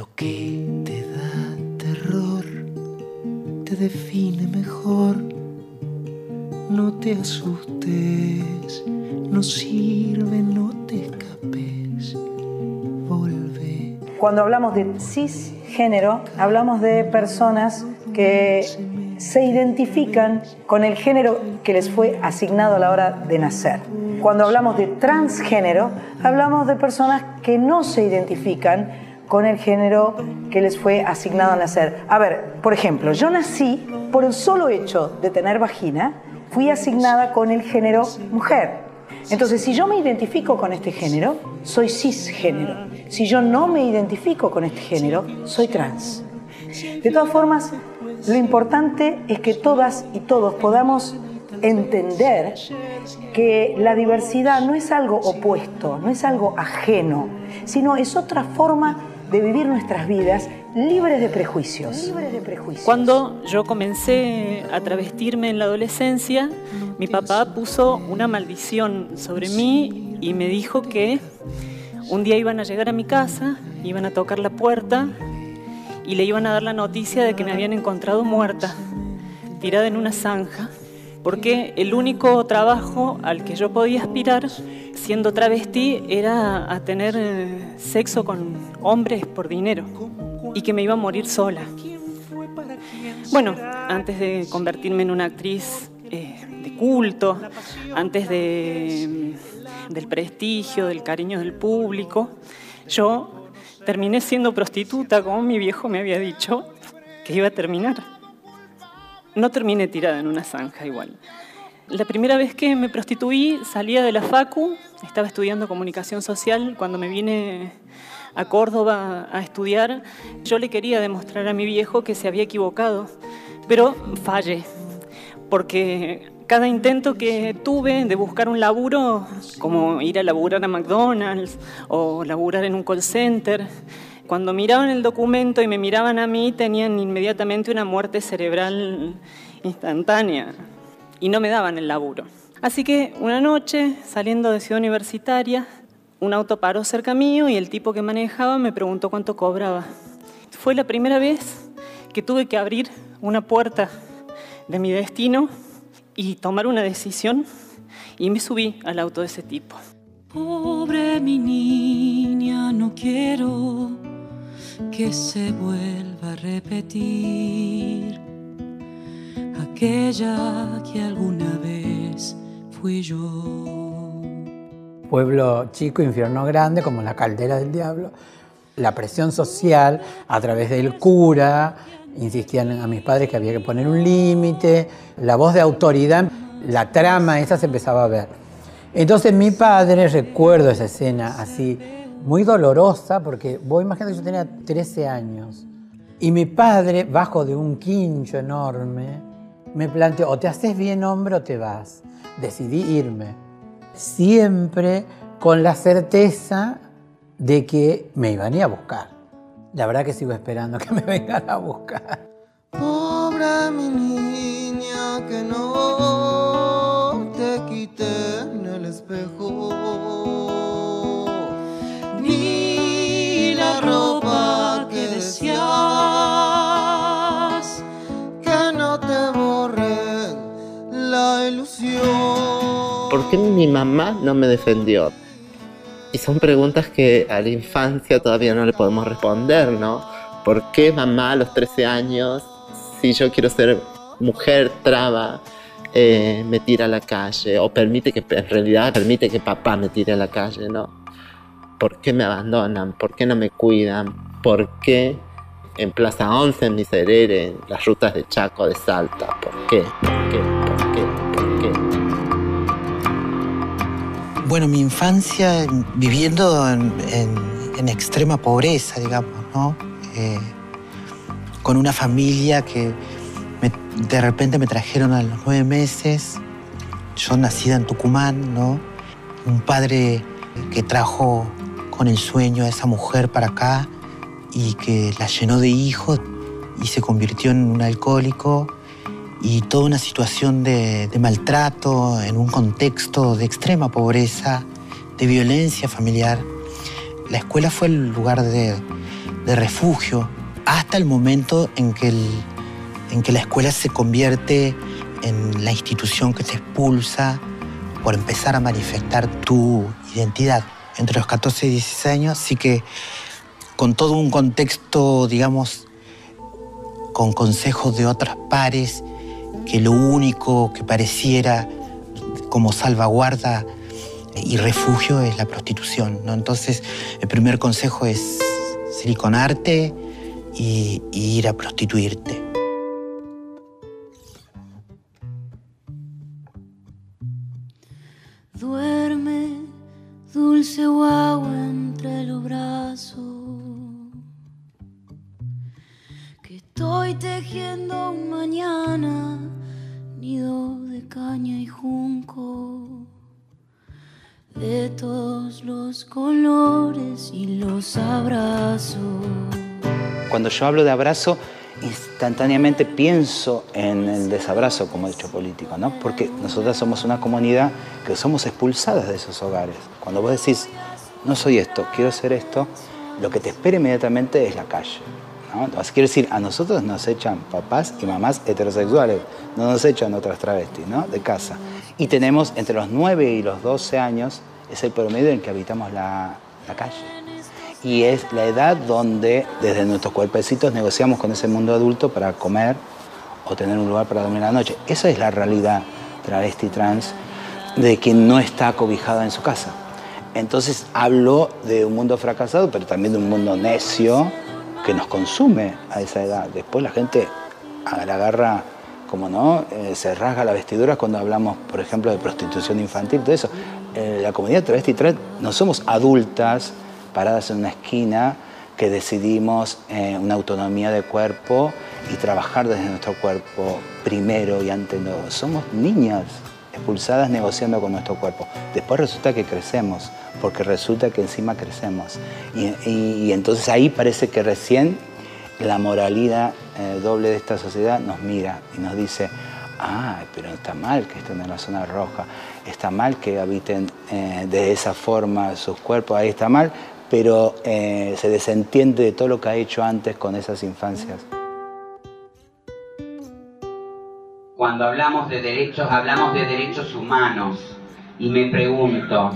Lo que te da terror te define mejor. No te asustes, no sirve, no te escapes. Volve. Cuando hablamos de cisgénero, hablamos de personas que se identifican con el género que les fue asignado a la hora de nacer. Cuando hablamos de transgénero, hablamos de personas que no se identifican con el género que les fue asignado al nacer. A ver, por ejemplo, yo nací por el solo hecho de tener vagina, fui asignada con el género mujer. Entonces, si yo me identifico con este género, soy cisgénero. Si yo no me identifico con este género, soy trans. De todas formas, lo importante es que todas y todos podamos entender que la diversidad no es algo opuesto, no es algo ajeno, sino es otra forma de vivir nuestras vidas libres de prejuicios. Cuando yo comencé a travestirme en la adolescencia, mi papá puso una maldición sobre mí y me dijo que un día iban a llegar a mi casa, iban a tocar la puerta y le iban a dar la noticia de que me habían encontrado muerta, tirada en una zanja porque el único trabajo al que yo podía aspirar siendo travesti era a tener eh, sexo con hombres por dinero y que me iba a morir sola. Bueno, antes de convertirme en una actriz eh, de culto, antes de, mm, del prestigio, del cariño del público, yo terminé siendo prostituta, como mi viejo me había dicho que iba a terminar no terminé tirada en una zanja igual. La primera vez que me prostituí salía de la FACU, estaba estudiando comunicación social, cuando me vine a Córdoba a estudiar, yo le quería demostrar a mi viejo que se había equivocado, pero fallé, porque cada intento que tuve de buscar un laburo, como ir a laburar a McDonald's o laburar en un call center, cuando miraban el documento y me miraban a mí, tenían inmediatamente una muerte cerebral instantánea y no me daban el laburo. Así que una noche, saliendo de Ciudad Universitaria, un auto paró cerca mío y el tipo que manejaba me preguntó cuánto cobraba. Fue la primera vez que tuve que abrir una puerta de mi destino y tomar una decisión y me subí al auto de ese tipo. Pobre mi niña, no quiero que se vuelva a repetir aquella que alguna vez fui yo. Pueblo chico, infierno grande, como la caldera del diablo. La presión social a través del cura, insistían a mis padres que había que poner un límite, la voz de autoridad, la trama esa se empezaba a ver. Entonces mi padre, recuerdo esa escena así, muy dolorosa porque vos imaginate que yo tenía 13 años y mi padre, bajo de un quincho enorme, me planteó, o te haces bien hombre o te vas. Decidí irme, siempre con la certeza de que me iban a ir a buscar. La verdad que sigo esperando que me vengan a buscar. Pobre mi niña, que no te quiten el espejo ¿Por qué mi mamá no me defendió? Y son preguntas que a la infancia todavía no le podemos responder, ¿no? ¿Por qué mamá a los 13 años, si yo quiero ser mujer traba, eh, me tira a la calle? O permite que, en realidad permite que papá me tire a la calle, ¿no? ¿Por qué me abandonan? ¿Por qué no me cuidan? ¿Por qué en Plaza 11, en Miserere, en las rutas de Chaco, de Salta? ¿Por qué? ¿Por qué? ¿Por qué? Bueno, mi infancia viviendo en, extrema pobreza, digamos, ¿no? Eh, con una familia que de repente me trajeron a los nueve meses, yo nacida en Tucumán, ¿no? Un padre que trajo con el sueño a esa mujer para acá y que la llenó de hijos y se convirtió en un alcohólico y toda una situación de, maltrato en un contexto de extrema pobreza, de violencia familiar. La escuela fue el lugar de, refugio, hasta el momento en que, en que la escuela se convierte en la institución que te expulsa por empezar a manifestar tu identidad. Entre los 14 y 16 años sí que con todo un contexto, digamos, con consejos de otras pares, que lo único que pareciera como salvaguarda y refugio es la prostitución. ¿no? Entonces, el primer consejo es siliconarte y, y ir a prostituirte. Duerme, dulce guagua entre los brazos. Que estoy tejiendo un mañana, nido de caña y junco. De todos los colores y los abrazos. Cuando yo hablo de abrazo, instantáneamente pienso en el desabrazo como hecho político, ¿no? Porque nosotras somos una comunidad que somos expulsadas de esos hogares. Cuando vos decís, no soy esto, quiero ser esto, lo que te espera inmediatamente es la calle. ¿No? Entonces, quiero decir, a nosotros nos echan papás y mamás heterosexuales, no nos echan otras travestis, ¿no? De casa. Y tenemos entre los 9 y los 12 años, es el promedio en que habitamos la, la calle y es la edad donde desde nuestros cuerpecitos negociamos con ese mundo adulto para comer o tener un lugar para dormir la noche. Esa es la realidad travesti trans de quien no está acobijada en su casa. Entonces hablo de un mundo fracasado, pero también de un mundo necio que nos consume a esa edad. Después la gente la agarra, como no, eh, se rasga la vestidura cuando hablamos, por ejemplo, de prostitución infantil, todo eso. Eh, la comunidad travesti trans no somos adultas, paradas en una esquina que decidimos eh, una autonomía de cuerpo y trabajar desde nuestro cuerpo primero y ante todo. Somos niñas expulsadas negociando con nuestro cuerpo. Después resulta que crecemos, porque resulta que encima crecemos. Y, entonces ahí parece que recién la moralidad eh, doble de esta sociedad nos mira y nos dice, ah, pero está mal que estén en la zona roja, está mal que habiten eh, de esa forma sus cuerpos, ahí está mal, pero eh, se desentiende de todo lo que ha hecho antes con esas infancias. Cuando hablamos de derechos, hablamos de derechos humanos. Y me pregunto,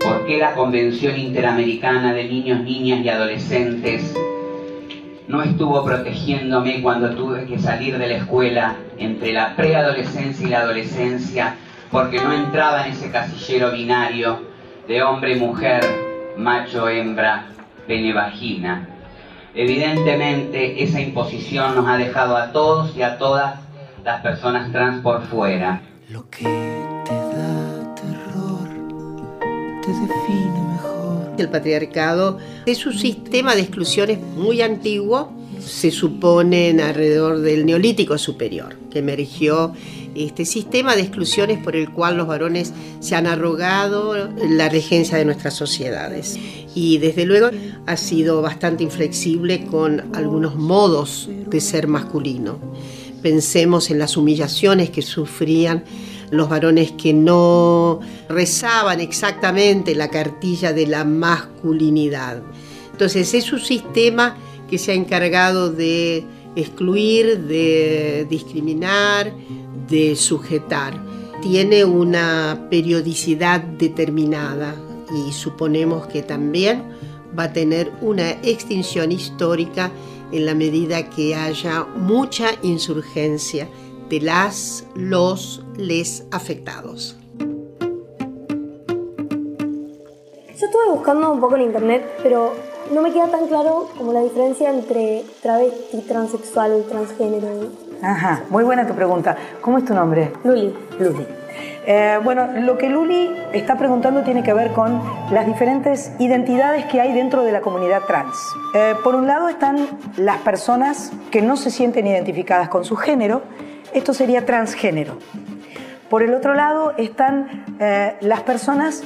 ¿por qué la Convención Interamericana de Niños, Niñas y Adolescentes no estuvo protegiéndome cuando tuve que salir de la escuela entre la preadolescencia y la adolescencia? Porque no entraba en ese casillero binario de hombre-mujer, macho-hembra, pene-vagina. Evidentemente esa imposición nos ha dejado a todos y a todas las personas trans por fuera. Lo que te da El patriarcado es un sistema de exclusiones muy antiguo, se supone alrededor del Neolítico Superior, que emergió este sistema de exclusiones por el cual los varones se han arrogado la regencia de nuestras sociedades. Y desde luego ha sido bastante inflexible con algunos modos de ser masculino. Pensemos en las humillaciones que sufrían los varones que no rezaban exactamente la cartilla de la masculinidad. Entonces es un sistema que se ha encargado de excluir, de discriminar, de sujetar. Tiene una periodicidad determinada y suponemos que también va a tener una extinción histórica en la medida que haya mucha insurgencia de las, los, les afectados. Yo estuve buscando un poco en internet, pero no me queda tan claro como la diferencia entre travesti, transexual, transgénero. Ajá, muy buena tu pregunta. ¿Cómo es tu nombre? Luli. Luli. Eh, bueno, lo que Luli está preguntando tiene que ver con las diferentes identidades que hay dentro de la comunidad trans. Eh, por un lado están las personas que no se sienten identificadas con su género, esto sería transgénero. Por el otro lado están eh, las personas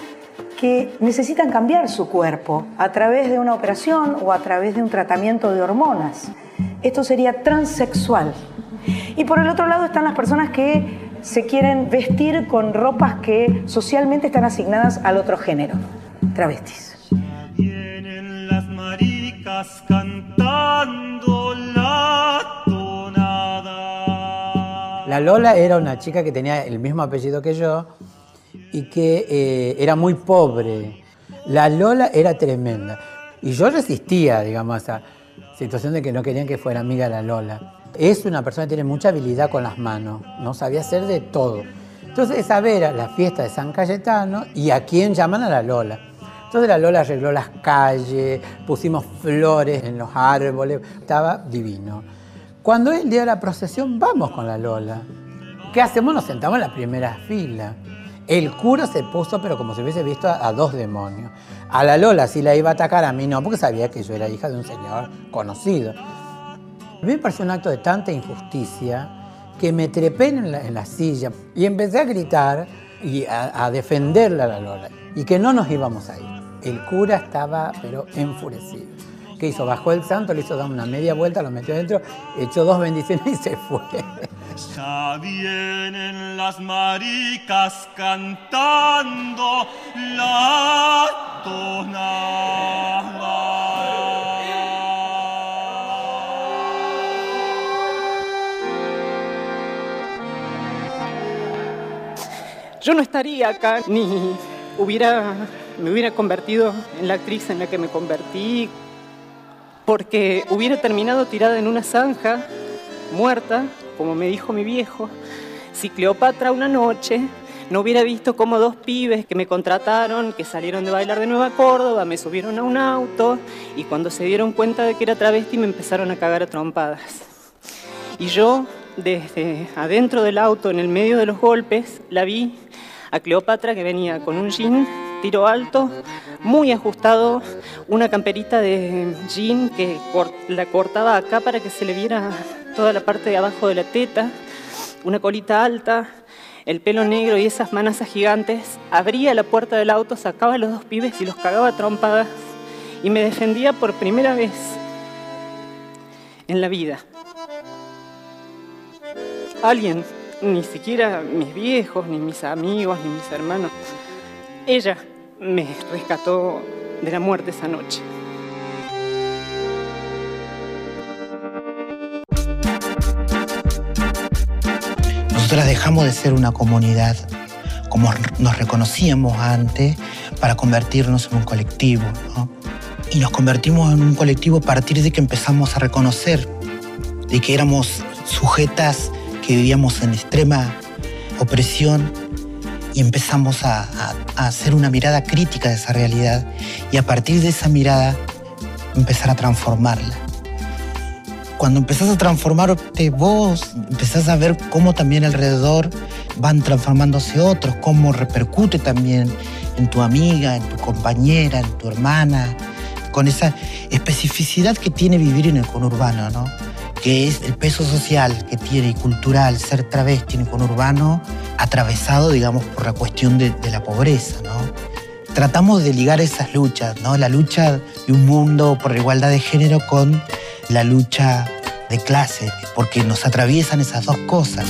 que necesitan cambiar su cuerpo a través de una operación o a través de un tratamiento de hormonas. Esto sería transexual. Y por el otro lado están las personas que se quieren vestir con ropas que socialmente están asignadas al otro género, travestis. Las maricas cantando. La Lola era una chica que tenía el mismo apellido que yo y que eh, era muy pobre. La Lola era tremenda. Y yo resistía, digamos, a esa situación de que no querían que fuera amiga de la Lola. Es una persona que tiene mucha habilidad con las manos, no sabía hacer de todo. Entonces esa vera la fiesta de San Cayetano y a quién llaman a la Lola. Entonces la Lola arregló las calles, pusimos flores en los árboles, estaba divino. Cuando es el día de la procesión, vamos con la Lola. ¿Qué hacemos? Nos sentamos en la primera fila. El cura se puso, pero como si hubiese visto a, dos demonios. A la Lola sí la iba a atacar, a mí no, porque sabía que yo era hija de un señor conocido. A mí me pareció un acto de tanta injusticia que me trepé en la, en la silla y empecé a gritar y a, a defenderla a la Lola y que no nos íbamos a ir. El cura estaba, pero enfurecido. ¿Qué hizo? Bajó el santo, le hizo dar una media vuelta, lo metió adentro, echó dos bendiciones y se fue. Ya vienen las maricas cantando la Yo no estaría acá ni hubiera, me hubiera convertido en la actriz en la que me convertí, porque hubiera terminado tirada en una zanja, muerta, como me dijo mi viejo, si Cleopatra una noche no hubiera visto como dos pibes que me contrataron, que salieron de bailar de Nueva Córdoba, me subieron a un auto y cuando se dieron cuenta de que era travesti me empezaron a cagar a trompadas. Y yo, desde adentro del auto, en el medio de los golpes, la vi a Cleopatra que venía con un jean tiro alto, muy ajustado, una camperita de jean que la cortaba acá para que se le viera toda la parte de abajo de la teta, una colita alta, el pelo negro y esas manazas gigantes, abría la puerta del auto, sacaba a los dos pibes y los cagaba trompadas y me defendía por primera vez en la vida. Alguien, ni siquiera mis viejos, ni mis amigos, ni mis hermanos, ella me rescató de la muerte esa noche. Nosotras dejamos de ser una comunidad como nos reconocíamos antes para convertirnos en un colectivo. Y nos convertimos en un colectivo a partir de que empezamos a reconocer de que éramos sujetas que vivíamos en extrema opresión y empezamos a, hacer una mirada crítica de esa realidad y a partir de esa mirada empezar a transformarla cuando empezás a transformarte vos, empezás a ver cómo también alrededor van transformándose otros, cómo repercute también en tu amiga, en tu compañera, en tu hermana, con esa especificidad que tiene vivir en el conurbano, ¿no? Que es el peso social que tiene y cultural ser travesti en el conurbano, atravesado, digamos, por la cuestión de, de la pobreza, ¿no? Tratamos de ligar esas luchas, ¿no? La lucha de un mundo por la igualdad de género con la lucha de clase, porque nos atraviesan esas dos cosas.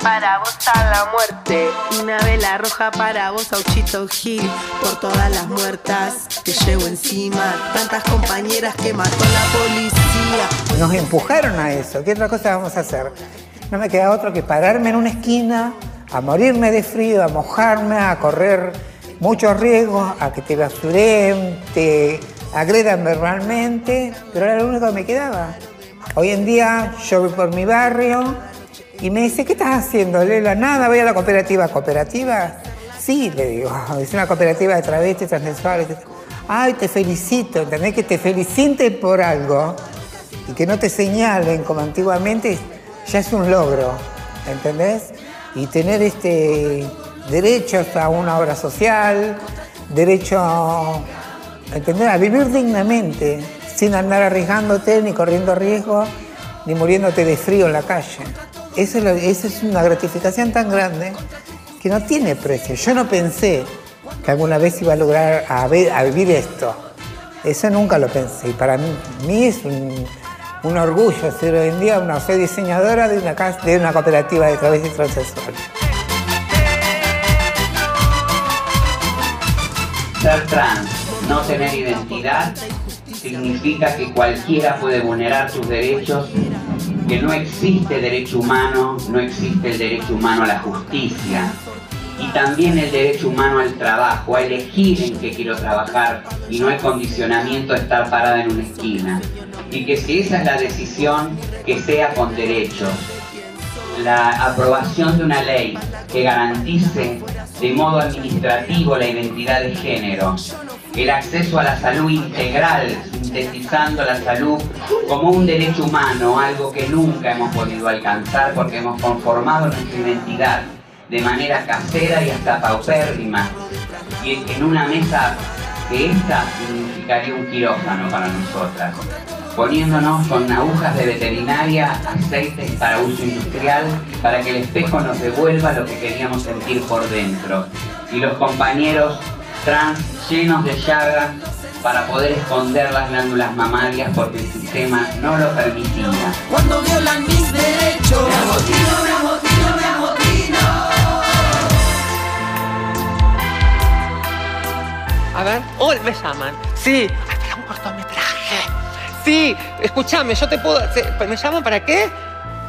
Para vos a la muerte. Una vela roja para vos, Auchito Gil. Por todas las muertas que llevo encima. Tantas compañeras que mató la policía. Nos empujaron a eso. ¿Qué otra cosa vamos a hacer? No me queda otro que pararme en una esquina, a morirme de frío, a mojarme, a correr muchos riesgos, a que te basuren, te agredan verbalmente, pero era lo único que me quedaba. Hoy en día yo voy por mi barrio y me dice, ¿qué estás haciendo, Lela? Nada, voy a la cooperativa. ¿Cooperativa? Sí, le digo, es una cooperativa de travestis, transexuales. Ay, te felicito, ¿entendés? Que te feliciten por algo y que no te señalen como antiguamente ya es un logro, ¿entendés? Y tener este derechos a una obra social, derecho ¿entendés? a vivir dignamente, sin andar arriesgándote, ni corriendo riesgo, ni muriéndote de frío en la calle. Eso es, una gratificación tan grande que no tiene precio. Yo no pensé que alguna vez iba a lograr a, vivir esto. Eso nunca lo pensé. Y para mí, es un, orgullo ser hoy en día una soy diseñadora de una, cooperativa de travestis transexuales. Ser trans, no tener identidad, significa que cualquiera puede vulnerar sus derechos, que no existe derecho humano, no existe el derecho humano a la justicia y también el derecho humano al trabajo, a elegir en qué quiero trabajar y no el condicionamiento de estar parada en una esquina. Y que si esa es la decisión, que sea con derechos. La aprobación de una ley que garantice de modo administrativo la identidad de género, el acceso a la salud integral, sintetizando la salud como un derecho humano, algo que nunca hemos podido alcanzar porque hemos conformado nuestra identidad de manera casera y hasta paupérrima. Y en una mesa que esta significaría un quirófano para nosotras, poniéndonos con agujas de veterinaria, aceites para uso industrial, para que el espejo nos devuelva lo que queríamos sentir por dentro. Y los compañeros trans llenos de llagas para poder esconder las glándulas mamarias porque el sistema no lo permitía. Cuando violan mis derechos, me amotino, me amotino, me amotino. A ver, hoy me llaman. Sí, hasta un cortometraje. Sí, escúchame, yo te puedo. ¿Me llaman para qué?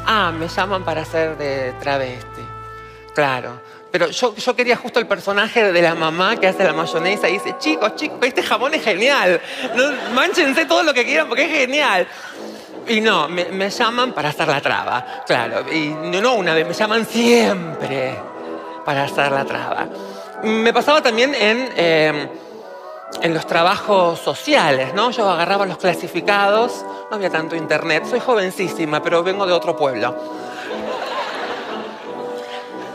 Ah, me llaman para hacer de travesti. Claro. Pero yo, yo quería justo el personaje de la mamá que hace la mayonesa y dice, chicos, chicos, este jamón es genial. No, mánchense todo lo que quieran porque es genial. Y no, me, me llaman para hacer la traba, claro. Y no, una vez, me llaman siempre para hacer la traba. Me pasaba también en, eh, en los trabajos sociales, ¿no? Yo agarraba los clasificados, no había tanto internet, soy jovencísima, pero vengo de otro pueblo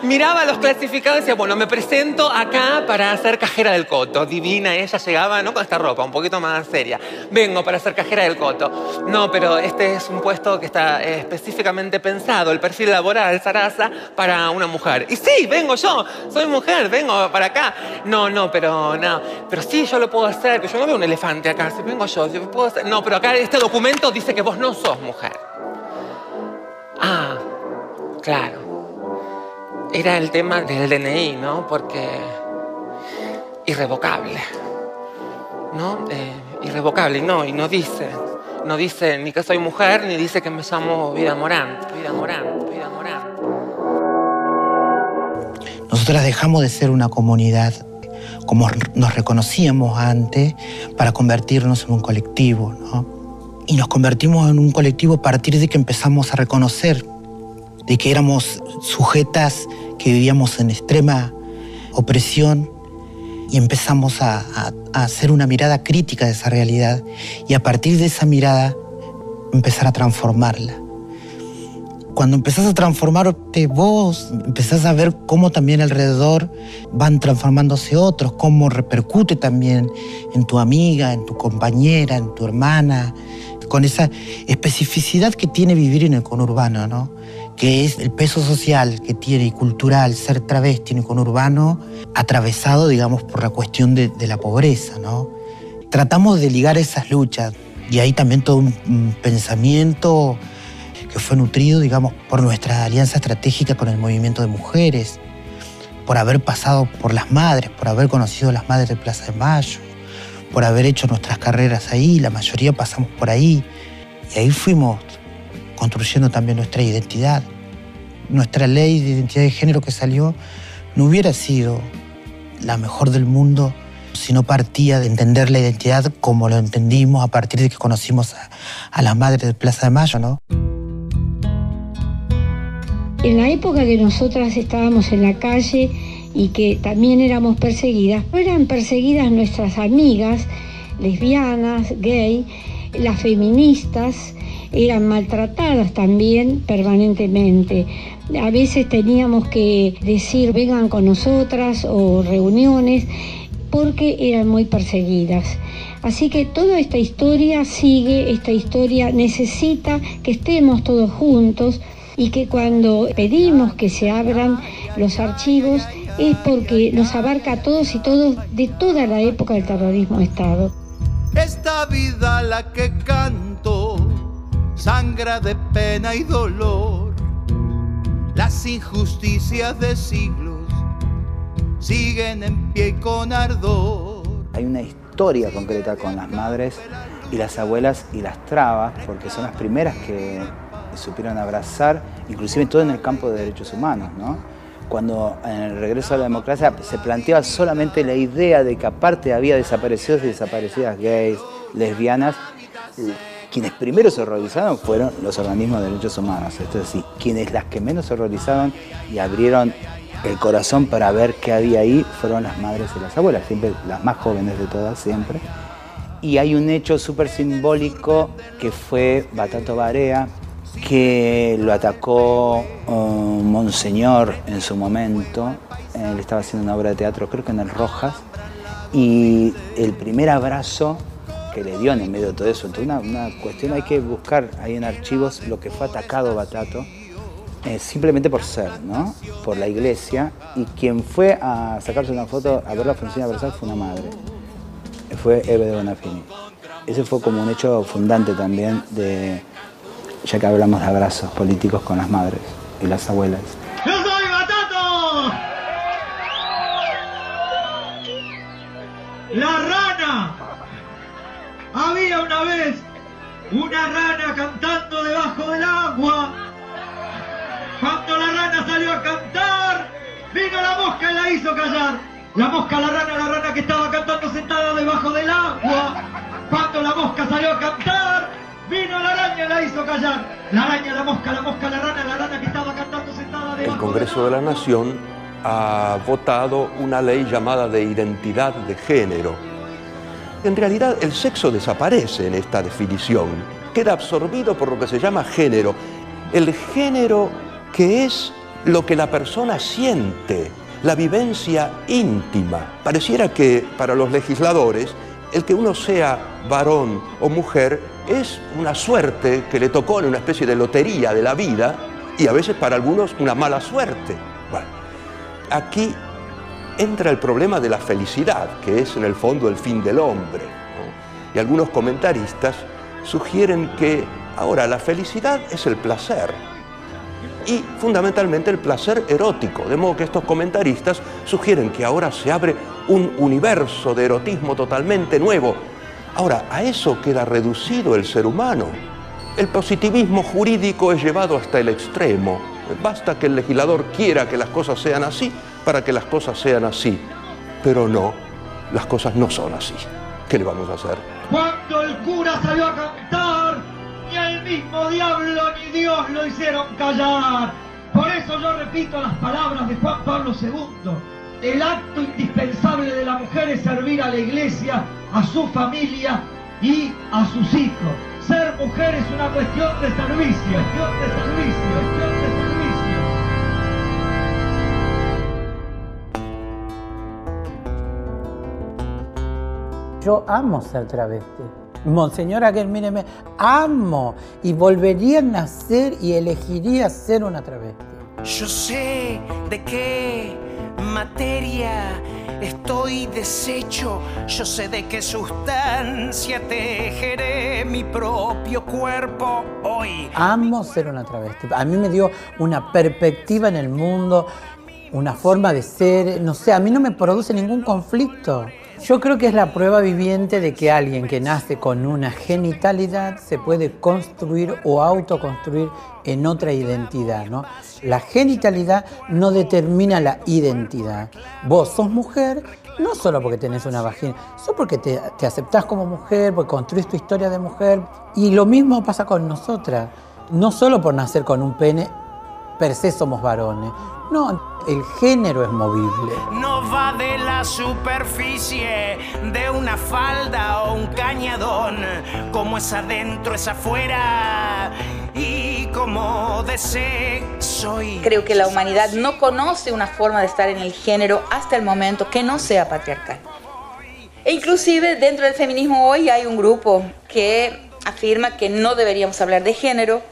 miraba los clasificados y decía, bueno, me presento acá para ser cajera del coto. Divina, ella llegaba, no con esta ropa, un poquito más seria. Vengo para ser cajera del coto. No, pero este es un puesto que está eh, específicamente pensado, el perfil laboral, Sarasa, para una mujer. Y sí, vengo yo, soy mujer, vengo para acá. No, no, pero no, pero sí, yo lo puedo hacer, que yo no veo un elefante acá, si vengo yo, yo puedo hacer. No, pero acá este documento dice que vos no sos mujer. Ah, claro era el tema del DNI, ¿no? Porque irrevocable, ¿no? Eh, irrevocable, y no, y no dice, no dice ni que soy mujer, ni dice que me llamo Vida Morán, Vida Morán, Vida Morán. Nosotras dejamos de ser una comunidad como nos reconocíamos antes para convertirnos en un colectivo, ¿no? Y nos convertimos en un colectivo a partir de que empezamos a reconocer de que éramos sujetas que vivíamos en extrema opresión y empezamos a, hacer una mirada crítica de esa realidad y a partir de esa mirada empezar a transformarla. Cuando empezás a transformarte vos, empezás a ver cómo también alrededor van transformándose otros, cómo repercute también en tu amiga, en tu compañera, en tu hermana, con esa especificidad que tiene vivir en el conurbano, ¿no? Que es el peso social que tiene y cultural ser travesti en el conurbano, atravesado, digamos, por la cuestión de, la pobreza, ¿no? Tratamos de ligar esas luchas y hay también todo un, pensamiento que fue nutrido, digamos, por nuestra alianza estratégica con el movimiento de mujeres, por haber pasado por las madres, por haber conocido a las madres de Plaza de Mayo, por haber hecho nuestras carreras ahí, la mayoría pasamos por ahí, y ahí fuimos construyendo también nuestra identidad. Nuestra ley de identidad de género que salió no hubiera sido la mejor del mundo si no partía de entender la identidad como lo entendimos a partir de que conocimos a, la madre de Plaza de Mayo, ¿no? En la época que nosotras estábamos en la calle y que también éramos perseguidas, eran perseguidas nuestras amigas lesbianas, gay, las feministas, eran maltratadas también permanentemente. A veces teníamos que decir vengan con nosotras o reuniones porque eran muy perseguidas. Así que toda esta historia sigue, esta historia necesita que estemos todos juntos y que cuando pedimos que se abran los archivos es porque nos abarca a todos y todos de toda la época del terrorismo de Estado. Esta vida la que canto sangra de pena y dolor. Las injusticias de siglos siguen en pie con ardor. Hay una historia concreta con las madres y las abuelas y las trabas, porque son las primeras que supieron abrazar, inclusive todo en el campo de derechos humanos, ¿no? Cuando en el regreso a la democracia se planteaba solamente la idea de que aparte había desaparecidos y desaparecidas gays, lesbianas, quienes primero se horrorizaron fueron los organismos de derechos humanos, es decir, quienes las que menos se horrorizaron y abrieron el corazón para ver qué había ahí fueron las madres y las abuelas, siempre las más jóvenes de todas, siempre. Y hay un hecho súper simbólico que fue Batato Barea, que lo atacó un Monseñor en su momento. Él estaba haciendo una obra de teatro, creo que en el Rojas. Y el primer abrazo que le dio en medio de todo eso, entonces una, una cuestión hay que buscar ahí en archivos lo que fue atacado Batato, eh, simplemente por ser, ¿no? Por la iglesia. Y quien fue a sacarse una foto, a ver la función abrazar, fue una madre. Fue Eve de Bonafini. Ese fue como un hecho fundante también de, ya que hablamos de abrazos políticos con las madres y las abuelas. ¡Yo soy Batato! ¡La rana! Había una vez una rana cantando debajo del agua. Cuando la rana salió a cantar, vino la mosca y la hizo callar. La mosca, la rana, la rana que estaba cantando sentada debajo del agua. Cuando la mosca salió a cantar, vino la araña la hizo callar. La araña, la mosca, la mosca, la rana, la rana que estaba cantando sentada El Congreso de la Nación ha votado una ley llamada de identidad de género. En realidad el sexo desaparece en esta definición, queda absorbido por lo que se llama género. El género que es lo que la persona siente, la vivencia íntima. Pareciera que para los legisladores el que uno sea varón o mujer es una suerte que le tocó en una especie de lotería de la vida y a veces para algunos una mala suerte. Aquí entra el problema de la felicidad, que es en el fondo el fin del hombre. Y algunos comentaristas sugieren que ahora la felicidad es el placer y fundamentalmente el placer erótico, de modo que estos comentaristas sugieren que ahora se abre un universo de erotismo totalmente nuevo. Ahora, a eso queda reducido el ser humano. El positivismo jurídico es llevado hasta el extremo. Basta que el legislador quiera que las cosas sean así para que las cosas sean así. Pero no, las cosas no son así. ¿Qué le vamos a hacer? Cuando el cura salió a cantar, ni el mismo diablo ni Dios lo hicieron callar. Por eso yo repito las palabras de Juan Pablo II. El acto indispensable de la mujer es servir a la iglesia, a su familia y a sus hijos. Ser mujer es una cuestión de servicio, cuestión de servicio, cuestión de servicio. Yo amo ser travesti. Monseñor Aguirre, míreme, amo y volvería a nacer y elegiría ser una travesti. Yo sé de qué materia estoy deshecho. Yo sé de qué sustancia tejeré mi propio cuerpo hoy. Amo ser una travesti. A mí me dio una perspectiva en el mundo, una forma de ser, no sé, a mí no me produce ningún conflicto. Yo creo que es la prueba viviente de que alguien que nace con una genitalidad se puede construir o autoconstruir en otra identidad, ¿no? La genitalidad no determina la identidad. Vos sos mujer no solo porque tenés una vagina, solo porque te, te aceptás como mujer, porque construís tu historia de mujer. Y lo mismo pasa con nosotras. No solo por nacer con un pene, per se somos varones. No, el género es movible. No va de la superficie de una falda o un cañadón. Como es adentro, es afuera. Y como de sexo y... Creo que la humanidad no conoce una forma de estar en el género hasta el momento que no sea patriarcal. E inclusive dentro del feminismo hoy hay un grupo que afirma que no deberíamos hablar de género,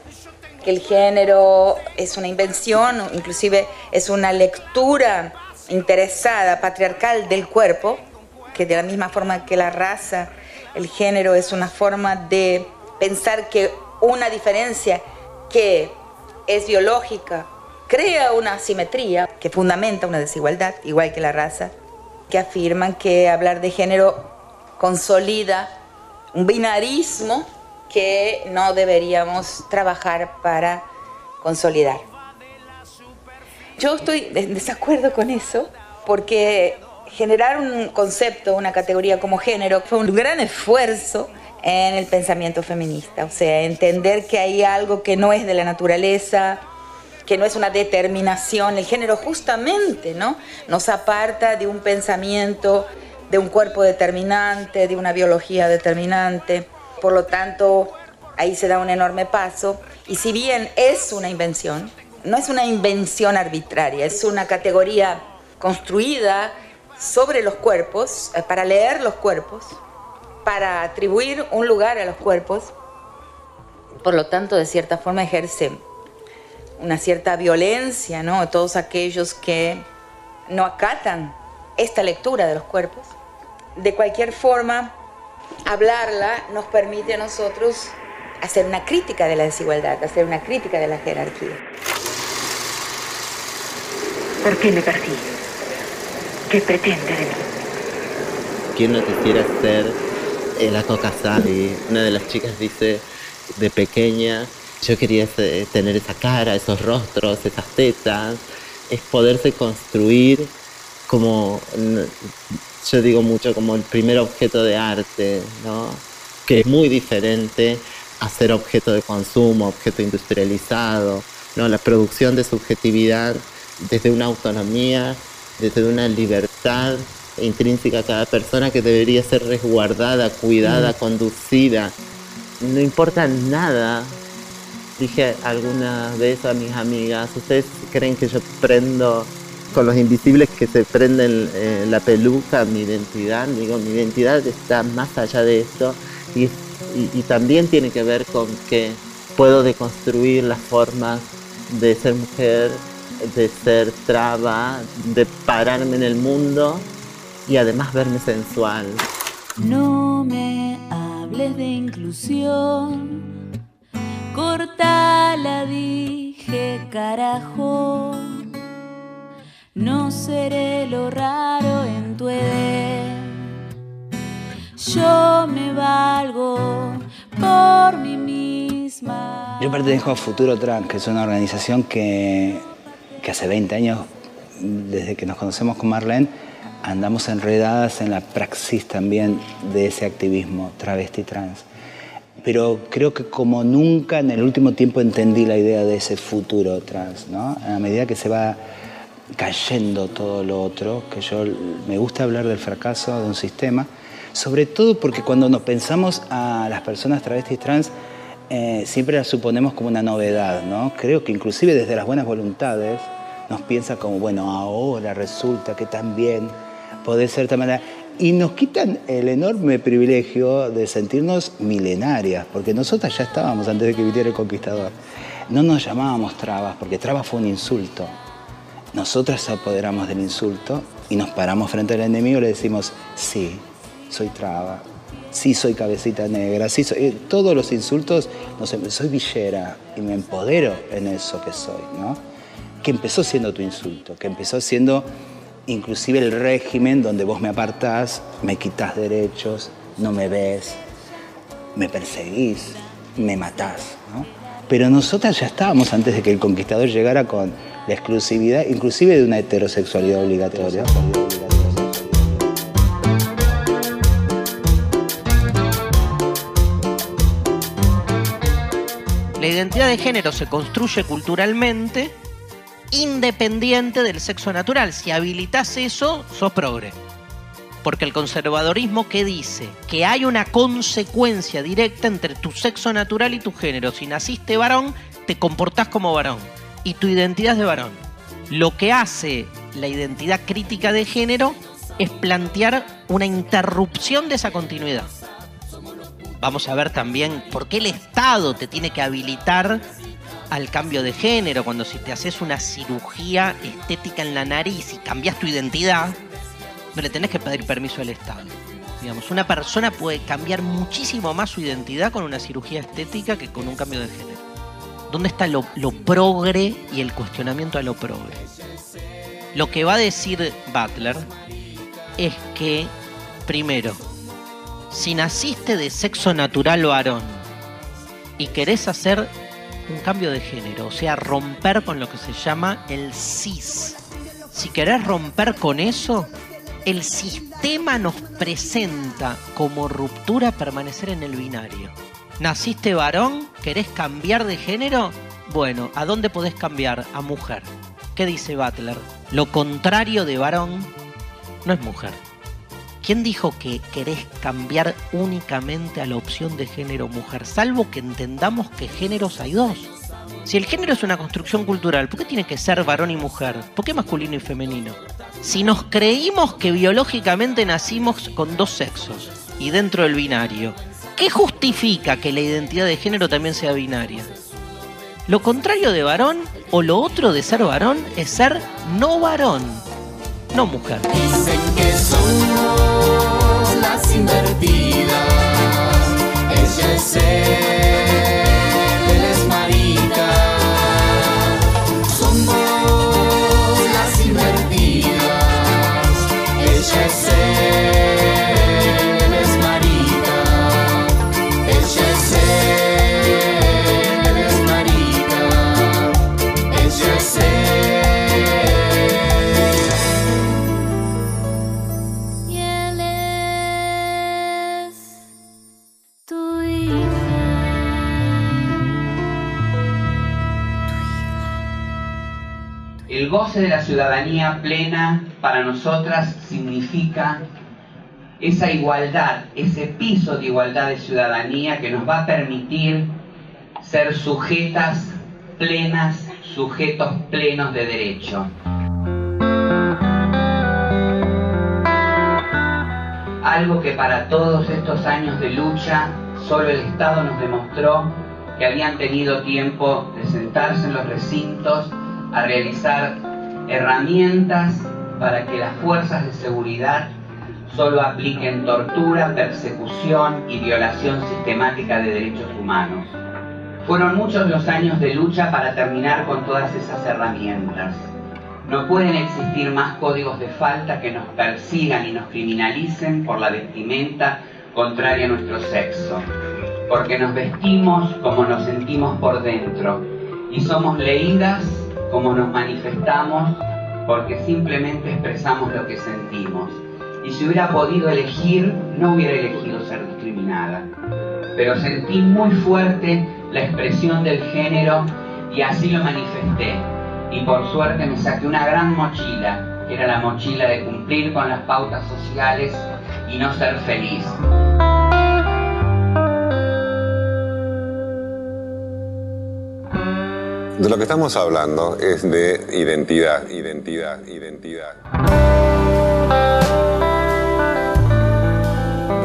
que el género es una invención, inclusive es una lectura interesada, patriarcal del cuerpo, que de la misma forma que la raza, el género es una forma de pensar que una diferencia que es biológica crea una asimetría que fundamenta una desigualdad, igual que la raza, que afirman que hablar de género consolida un binarismo que no deberíamos trabajar para consolidar. Yo estoy en desacuerdo con eso porque generar un concepto, una categoría como género fue un gran esfuerzo en el pensamiento feminista, o sea, entender que hay algo que no es de la naturaleza, que no es una determinación, el género justamente, ¿no? Nos aparta de un pensamiento, de un cuerpo determinante, de una biología determinante. Por lo tanto, ahí se da un enorme paso. Y si bien es una invención, no es una invención arbitraria, es una categoría construida sobre los cuerpos, eh, para leer los cuerpos, para atribuir un lugar a los cuerpos. Por lo tanto, de cierta forma ejerce una cierta violencia, ¿no? Todos aquellos que no acatan esta lectura de los cuerpos. De cualquier forma, hablarla nos permite a nosotros hacer una crítica de la desigualdad, hacer una crítica de la jerarquía. ¿Por qué me persigue? ¿Qué pretende de mí? ¿Quién no quisiera ser eh, la Coca Sabi? Una de las chicas dice de pequeña, yo quería tener esa cara, esos rostros, esas tetas, es poderse construir como, yo digo mucho, como el primer objeto de arte, ¿no? que es muy diferente a ser objeto de consumo, objeto industrializado, ¿no? la producción de subjetividad desde una autonomía, desde una libertad intrínseca a cada persona que debería ser resguardada, cuidada, mm. conducida. No importa nada dije alguna vez a mis amigas, ¿ustedes creen que yo prendo con los invisibles que se prenden eh, la peluca mi identidad? Digo, mi identidad está más allá de esto y, también tiene que ver con que puedo deconstruir las formas de ser mujer, de ser traba, de pararme en el mundo y además verme sensual. No me hables de inclusión Cortala, dije, carajo. No seré lo raro en tu edad. Yo me valgo por mí misma. Yo pertenezco a Futuro Trans, que es una organización que, que hace 20 años, desde que nos conocemos con Marlene, andamos enredadas en la praxis también de ese activismo travesti trans pero creo que como nunca en el último tiempo entendí la idea de ese futuro trans, ¿no? A medida que se va cayendo todo lo otro, que yo me gusta hablar del fracaso de un sistema, sobre todo porque cuando nos pensamos a las personas travestis trans, eh, siempre las suponemos como una novedad, ¿no? Creo que inclusive desde las buenas voluntades nos piensa como, bueno, ahora resulta que también puede ser de manera y nos quitan el enorme privilegio de sentirnos milenarias, porque nosotras ya estábamos antes de que viniera el conquistador. No nos llamábamos trabas, porque traba fue un insulto. Nosotras se apoderamos del insulto y nos paramos frente al enemigo y le decimos, sí, soy traba, sí soy cabecita negra, sí soy... Todos los insultos, no sé, soy villera y me empodero en eso que soy, ¿no? Que empezó siendo tu insulto, que empezó siendo inclusive el régimen donde vos me apartás, me quitas derechos, no me ves, me perseguís, me matás. ¿no? Pero nosotras ya estábamos antes de que el conquistador llegara con la exclusividad, inclusive de una heterosexualidad obligatoria. La identidad de género se construye culturalmente independiente del sexo natural. Si habilitas eso, sos progre. Porque el conservadorismo que dice que hay una consecuencia directa entre tu sexo natural y tu género. Si naciste varón, te comportás como varón y tu identidad es de varón. Lo que hace la identidad crítica de género es plantear una interrupción de esa continuidad. Vamos a ver también por qué el Estado te tiene que habilitar al cambio de género, cuando si te haces una cirugía estética en la nariz y cambias tu identidad, no le tenés que pedir permiso al Estado. Digamos, una persona puede cambiar muchísimo más su identidad con una cirugía estética que con un cambio de género. ¿Dónde está lo, progre y el cuestionamiento a lo progre? Lo que va a decir Butler es que, primero, si naciste de sexo natural varón y querés hacer un cambio de género, o sea, romper con lo que se llama el cis. Si querés romper con eso, el sistema nos presenta como ruptura permanecer en el binario. ¿Naciste varón? ¿Querés cambiar de género? Bueno, ¿a dónde podés cambiar? A mujer. ¿Qué dice Butler? Lo contrario de varón no es mujer. ¿Quién dijo que querés cambiar únicamente a la opción de género mujer? Salvo que entendamos que géneros hay dos. Si el género es una construcción cultural, ¿por qué tiene que ser varón y mujer? ¿Por qué masculino y femenino? Si nos creímos que biológicamente nacimos con dos sexos y dentro del binario, ¿qué justifica que la identidad de género también sea binaria? Lo contrario de varón o lo otro de ser varón es ser no varón, no mujer. Dicen que somos las invertidas. Él, El goce de la ciudadanía plena para nosotras significa esa igualdad, ese piso de igualdad de ciudadanía que nos va a permitir ser sujetas plenas, sujetos plenos de derecho. Algo que para todos estos años de lucha solo el Estado nos demostró que habían tenido tiempo de sentarse en los recintos a realizar herramientas para que las fuerzas de seguridad solo apliquen tortura, persecución y violación sistemática de derechos humanos. Fueron muchos los años de lucha para terminar con todas esas herramientas. No pueden existir más códigos de falta que nos persigan y nos criminalicen por la vestimenta contraria a nuestro sexo, porque nos vestimos como nos sentimos por dentro y somos leídas como nos manifestamos porque simplemente expresamos lo que sentimos. Y si hubiera podido elegir, no hubiera elegido ser discriminada. Pero sentí muy fuerte la expresión del género y así lo manifesté. Y por suerte me saqué una gran mochila, que era la mochila de cumplir con las pautas sociales y no ser feliz. De lo que estamos hablando es de identidad, identidad, identidad.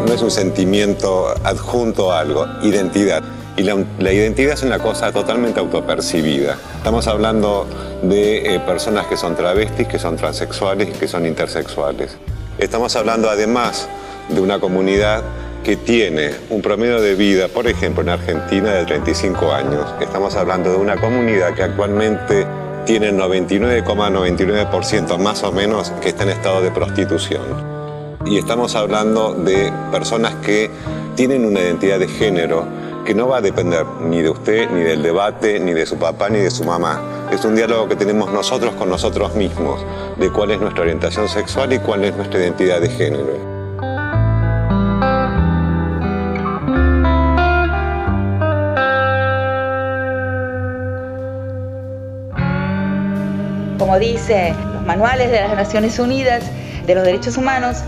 No es un sentimiento adjunto a algo, identidad. Y la, identidad es una cosa totalmente autopercibida. Estamos hablando de eh, personas que son travestis, que son transexuales que son intersexuales. Estamos hablando además de una comunidad que tiene un promedio de vida, por ejemplo, en Argentina de 35 años. Estamos hablando de una comunidad que actualmente tiene 99,99% más o menos que está en estado de prostitución. Y estamos hablando de personas que tienen una identidad de género que no va a depender ni de usted, ni del debate, ni de su papá, ni de su mamá. Es un diálogo que tenemos nosotros con nosotros mismos, de cuál es nuestra orientación sexual y cuál es nuestra identidad de género. Como dice los manuales de las Naciones Unidas de los Derechos Humanos,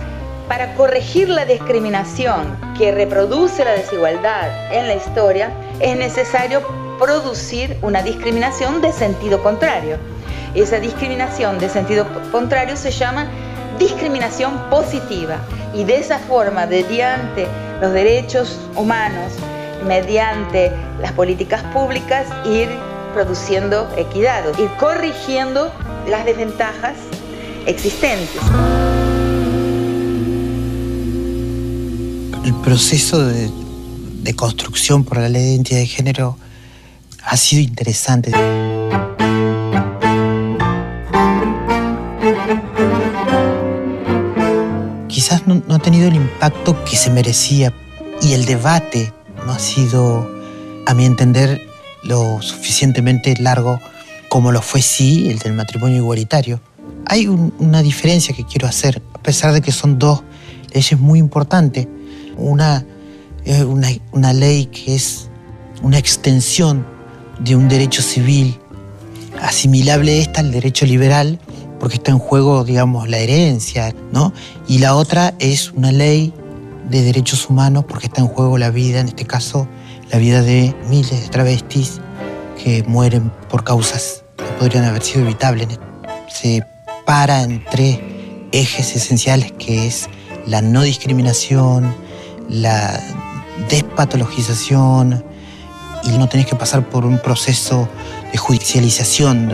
para corregir la discriminación que reproduce la desigualdad en la historia, es necesario producir una discriminación de sentido contrario. Esa discriminación de sentido contrario se llama discriminación positiva y de esa forma, mediante los derechos humanos, mediante las políticas públicas, ir produciendo equidad, ir corrigiendo las desventajas existentes. El proceso de, de construcción por la ley de identidad de género ha sido interesante. Quizás no, no ha tenido el impacto que se merecía, y el debate no ha sido, a mi entender, lo suficientemente largo como lo fue sí el del matrimonio igualitario. Hay un- una diferencia que quiero hacer, a pesar de que son dos leyes muy importantes. Una es una, una ley que es una extensión de un derecho civil asimilable esta al derecho liberal porque está en juego, digamos, la herencia, ¿no? Y la otra es una ley de derechos humanos porque está en juego la vida, en este caso, la vida de miles de travestis que mueren por causas que podrían haber sido evitables. Se para en tres ejes esenciales que es la no discriminación, la despatologización y no tenés que pasar por un proceso de judicialización,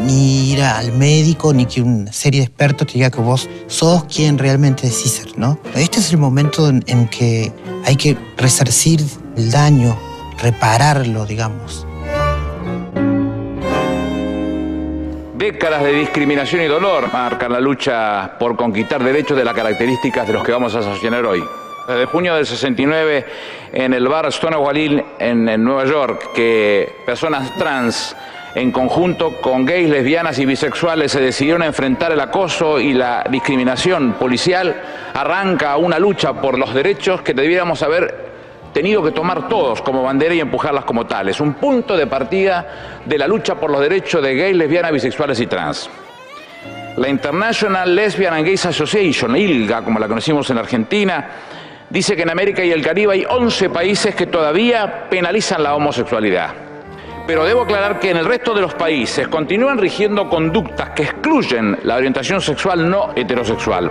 ni ir al médico, ni que una serie de expertos te diga que vos sos quien realmente decís ser, ¿no? Este es el momento en, en que hay que resarcir el daño, repararlo, digamos. Décadas de discriminación y dolor marcan la lucha por conquistar derechos de las características de los que vamos a sancionar hoy. Desde junio del 69, en el bar Stonewall Inn en, en Nueva York, que personas trans, en conjunto con gays, lesbianas y bisexuales, se decidieron a enfrentar el acoso y la discriminación policial, arranca una lucha por los derechos que debiéramos haber tenido que tomar todos como bandera y empujarlas como tales. Un punto de partida de la lucha por los derechos de gays, lesbianas, bisexuales y trans. La International Lesbian and Gays Association, ILGA, como la conocimos en Argentina, dice que en América y el Caribe hay 11 países que todavía penalizan la homosexualidad. Pero debo aclarar que en el resto de los países continúan rigiendo conductas que excluyen la orientación sexual no heterosexual.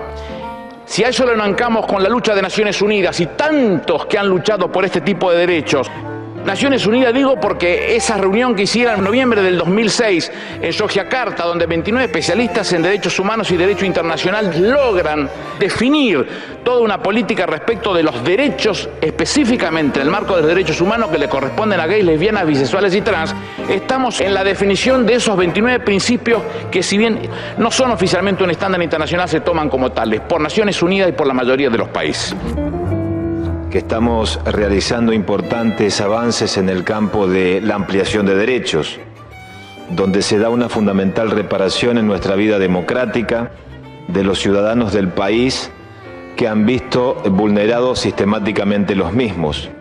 Si a eso lo enancamos con la lucha de Naciones Unidas y tantos que han luchado por este tipo de derechos, Naciones Unidas digo porque esa reunión que hicieron en noviembre del 2006 en Yogyakarta, donde 29 especialistas en derechos humanos y derecho internacional logran definir toda una política respecto de los derechos, específicamente en el marco de los derechos humanos que le corresponden a gays, lesbianas, bisexuales y trans, estamos en la definición de esos 29 principios que si bien no son oficialmente un estándar internacional, se toman como tales por Naciones Unidas y por la mayoría de los países que estamos realizando importantes avances en el campo de la ampliación de derechos, donde se da una fundamental reparación en nuestra vida democrática de los ciudadanos del país que han visto vulnerados sistemáticamente los mismos.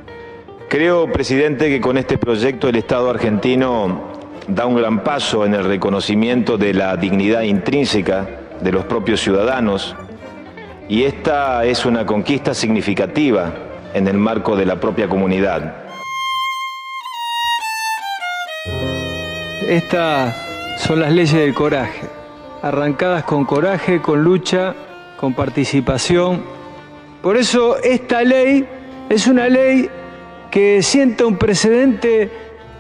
Creo, presidente, que con este proyecto el Estado argentino da un gran paso en el reconocimiento de la dignidad intrínseca de los propios ciudadanos y esta es una conquista significativa en el marco de la propia comunidad. Estas son las leyes del coraje, arrancadas con coraje, con lucha, con participación. Por eso esta ley es una ley que sienta un precedente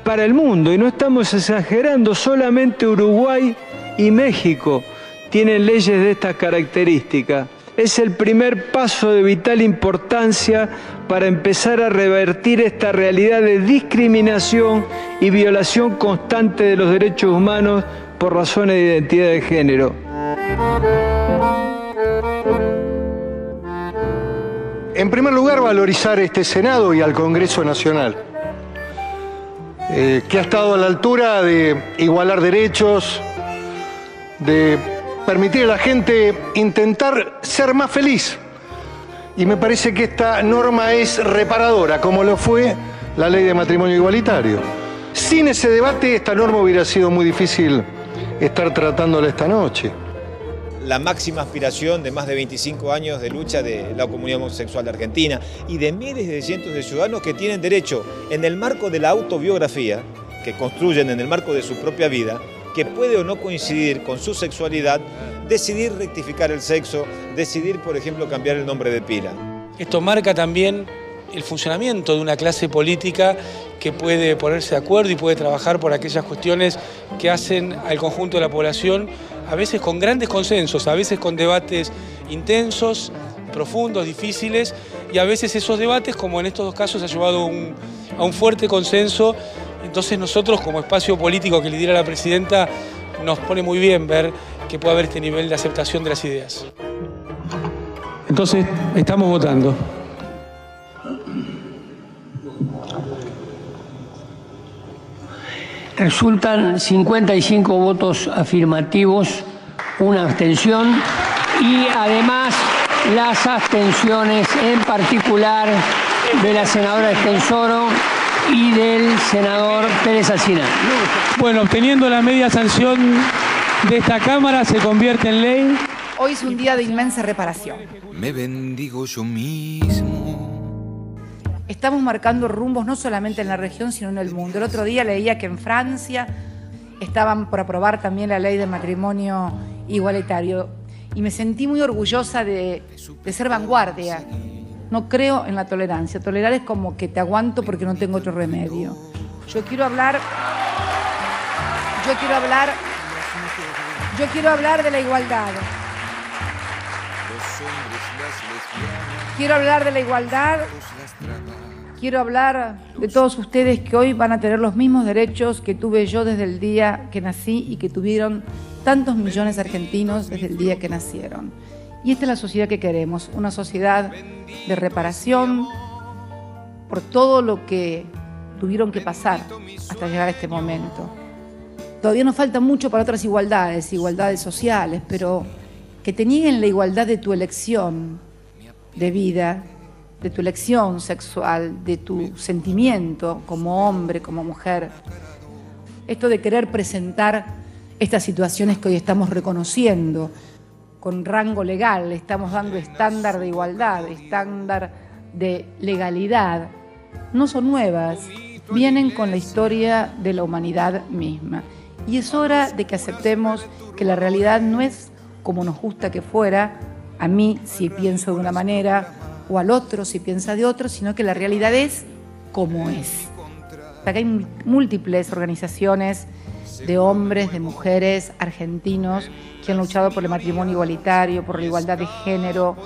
para el mundo y no estamos exagerando, solamente Uruguay y México tienen leyes de estas características. Es el primer paso de vital importancia para empezar a revertir esta realidad de discriminación y violación constante de los derechos humanos por razones de identidad de género. En primer lugar, valorizar este Senado y al Congreso Nacional, eh, que ha estado a la altura de igualar derechos, de permitir a la gente intentar ser más feliz. Y me parece que esta norma es reparadora, como lo fue la ley de matrimonio igualitario. Sin ese debate, esta norma hubiera sido muy difícil estar tratándola esta noche. la máxima aspiración de más de 25 años de lucha de la comunidad homosexual de Argentina y de miles de cientos de ciudadanos que tienen derecho, en el marco de la autobiografía, que construyen en el marco de su propia vida, que puede o no coincidir con su sexualidad, decidir rectificar el sexo, decidir, por ejemplo, cambiar el nombre de pila. Esto marca también el funcionamiento de una clase política que puede ponerse de acuerdo y puede trabajar por aquellas cuestiones que hacen al conjunto de la población, a veces con grandes consensos, a veces con debates intensos, profundos, difíciles, y a veces esos debates, como en estos dos casos, ha llevado a un fuerte consenso. Entonces nosotros como espacio político que lidera la presidenta nos pone muy bien ver que puede haber este nivel de aceptación de las ideas. Entonces estamos votando. Resultan 55 votos afirmativos, una abstención y además las abstenciones en particular de la senadora Estensoro y del senador Pérez Alcina. Bueno, obteniendo la media sanción de esta Cámara se convierte en ley. Hoy es un día de inmensa reparación. Me bendigo yo mismo. Estamos marcando rumbos no solamente en la región, sino en el mundo. El otro día leía que en Francia estaban por aprobar también la ley de matrimonio igualitario y me sentí muy orgullosa de, de ser vanguardia. No creo en la tolerancia. Tolerar es como que te aguanto porque no tengo otro remedio. Yo quiero hablar. Yo quiero hablar. Yo quiero hablar de la igualdad. Quiero hablar de la igualdad. Quiero hablar de todos ustedes que hoy van a tener los mismos derechos que tuve yo desde el día que nací y que tuvieron tantos millones de argentinos desde el día que nacieron. Y esta es la sociedad que queremos, una sociedad de reparación por todo lo que tuvieron que pasar hasta llegar a este momento. Todavía nos falta mucho para otras igualdades, igualdades sociales, pero que te nieguen la igualdad de tu elección de vida, de tu elección sexual, de tu sentimiento como hombre, como mujer. Esto de querer presentar estas situaciones que hoy estamos reconociendo con rango legal, le estamos dando estándar de igualdad, estándar de legalidad, no son nuevas, vienen con la historia de la humanidad misma. Y es hora de que aceptemos que la realidad no es como nos gusta que fuera, a mí si pienso de una manera o al otro si piensa de otro, sino que la realidad es como es. Acá hay múltiples organizaciones de hombres, de mujeres argentinos que han luchado por el matrimonio igualitario, por la igualdad de género,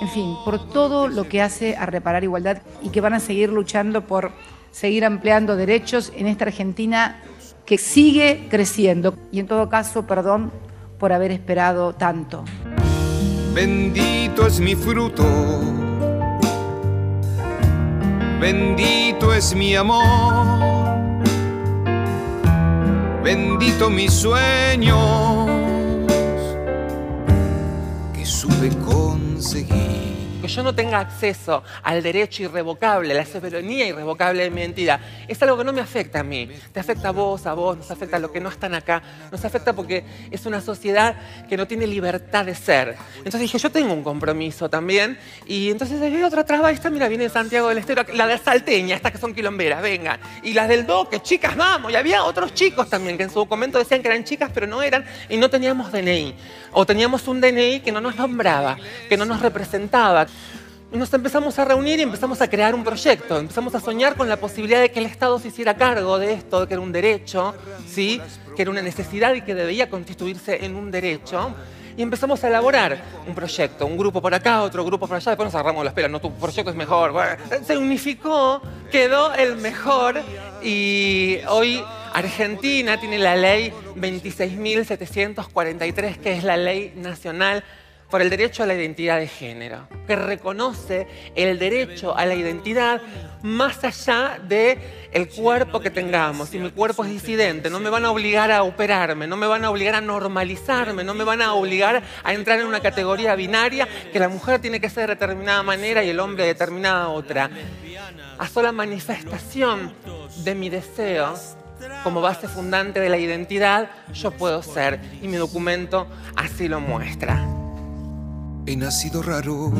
en fin, por todo lo que hace a reparar igualdad y que van a seguir luchando por seguir ampliando derechos en esta Argentina que sigue creciendo. Y en todo caso, perdón por haber esperado tanto. Bendito es mi fruto. Bendito es mi amor. Bendito mis sueños que supe conseguir. Que yo no tenga acceso al derecho irrevocable, la soberanía irrevocable de mi entidad, es algo que no me afecta a mí. Te afecta a vos, a vos, nos afecta a los que no están acá, nos afecta porque es una sociedad que no tiene libertad de ser. Entonces dije, yo tengo un compromiso también, y entonces hay otra traba, esta, mira, viene de Santiago del Estero, la de Salteña, estas que son quilomberas, vengan. Y las del Doque, chicas, vamos. Y había otros chicos también que en su documento decían que eran chicas, pero no eran, y no teníamos DNI. O teníamos un DNI que no nos nombraba, que no nos representaba. Nos empezamos a reunir y empezamos a crear un proyecto. Empezamos a soñar con la posibilidad de que el Estado se hiciera cargo de esto, que era un derecho, ¿sí? que era una necesidad y que debía constituirse en un derecho. Y empezamos a elaborar un proyecto, un grupo por acá, otro grupo por allá, después nos agarramos las pelas, no, tu proyecto es mejor. Se unificó, quedó el mejor y hoy Argentina tiene la ley 26.743, que es la ley nacional por el derecho a la identidad de género, que reconoce el derecho a la identidad más allá de el cuerpo que tengamos. Si mi cuerpo es disidente, no me van a obligar a operarme, no me van a obligar a normalizarme, no me van a obligar a entrar en una categoría binaria que la mujer tiene que ser de determinada manera y el hombre de determinada otra. A sola manifestación de mi deseo, como base fundante de la identidad, yo puedo ser y mi documento así lo muestra. He nacido raro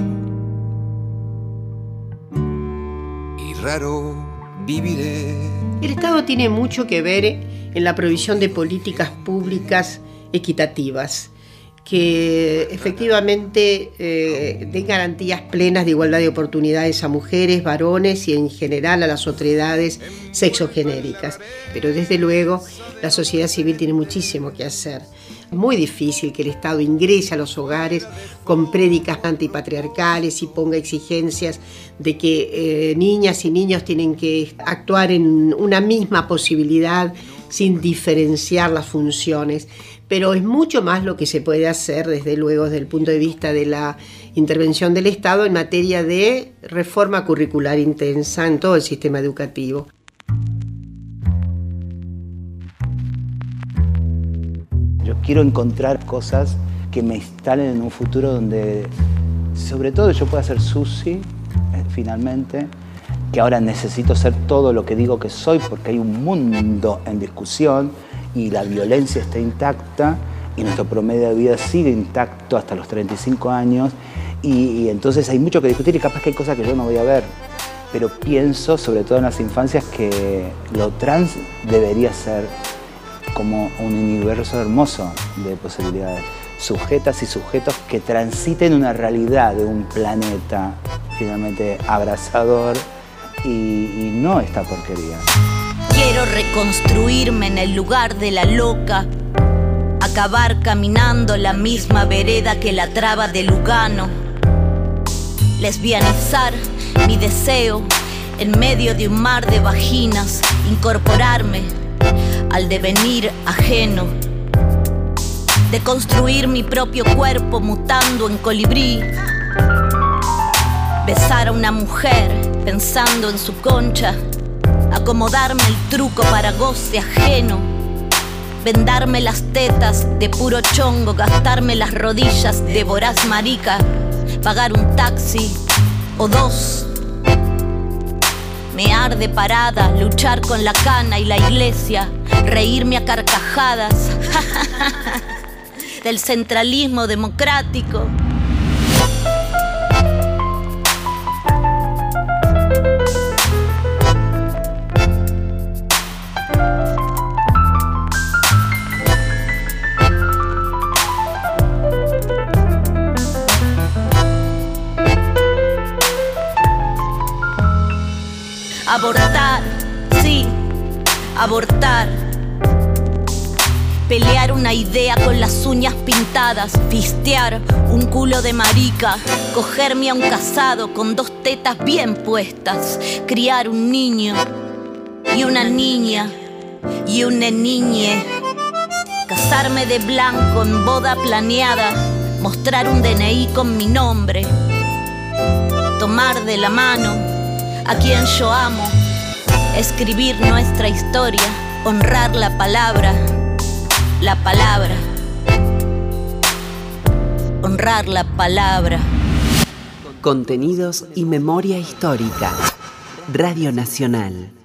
y raro viviré. El Estado tiene mucho que ver en la provisión de políticas públicas equitativas que efectivamente eh, den garantías plenas de igualdad de oportunidades a mujeres, varones y en general a las otredades sexogenéricas. Pero desde luego la sociedad civil tiene muchísimo que hacer. Muy difícil que el Estado ingrese a los hogares con prédicas antipatriarcales y ponga exigencias de que eh, niñas y niños tienen que actuar en una misma posibilidad sin diferenciar las funciones. Pero es mucho más lo que se puede hacer, desde luego, desde el punto de vista de la intervención del Estado en materia de reforma curricular intensa en todo el sistema educativo. Quiero encontrar cosas que me instalen en un futuro donde, sobre todo, yo pueda ser Susi, eh, finalmente, que ahora necesito ser todo lo que digo que soy porque hay un mundo en discusión y la violencia está intacta y nuestro promedio de vida sigue intacto hasta los 35 años y, y entonces hay mucho que discutir y capaz que hay cosas que yo no voy a ver. Pero pienso, sobre todo en las infancias, que lo trans debería ser como un universo hermoso de posibilidades. Sujetas y sujetos que transiten una realidad de un planeta finalmente abrazador y, y no esta porquería. Quiero reconstruirme en el lugar de la loca, acabar caminando la misma vereda que la traba de Lugano, lesbianizar mi deseo en medio de un mar de vaginas, incorporarme al devenir ajeno, de construir mi propio cuerpo mutando en colibrí, besar a una mujer pensando en su concha, acomodarme el truco para goce ajeno, vendarme las tetas de puro chongo, gastarme las rodillas de voraz marica, pagar un taxi o dos. Me arde parada, luchar con la cana y la iglesia, reírme a carcajadas del centralismo democrático. Abortar, sí, abortar. Pelear una idea con las uñas pintadas, fistear un culo de marica, cogerme a un casado con dos tetas bien puestas, criar un niño y una niña y una niñe, casarme de blanco en boda planeada, mostrar un DNI con mi nombre, tomar de la mano a quien yo amo, escribir nuestra historia, honrar la palabra, la palabra, honrar la palabra. Contenidos y memoria histórica. Radio Nacional.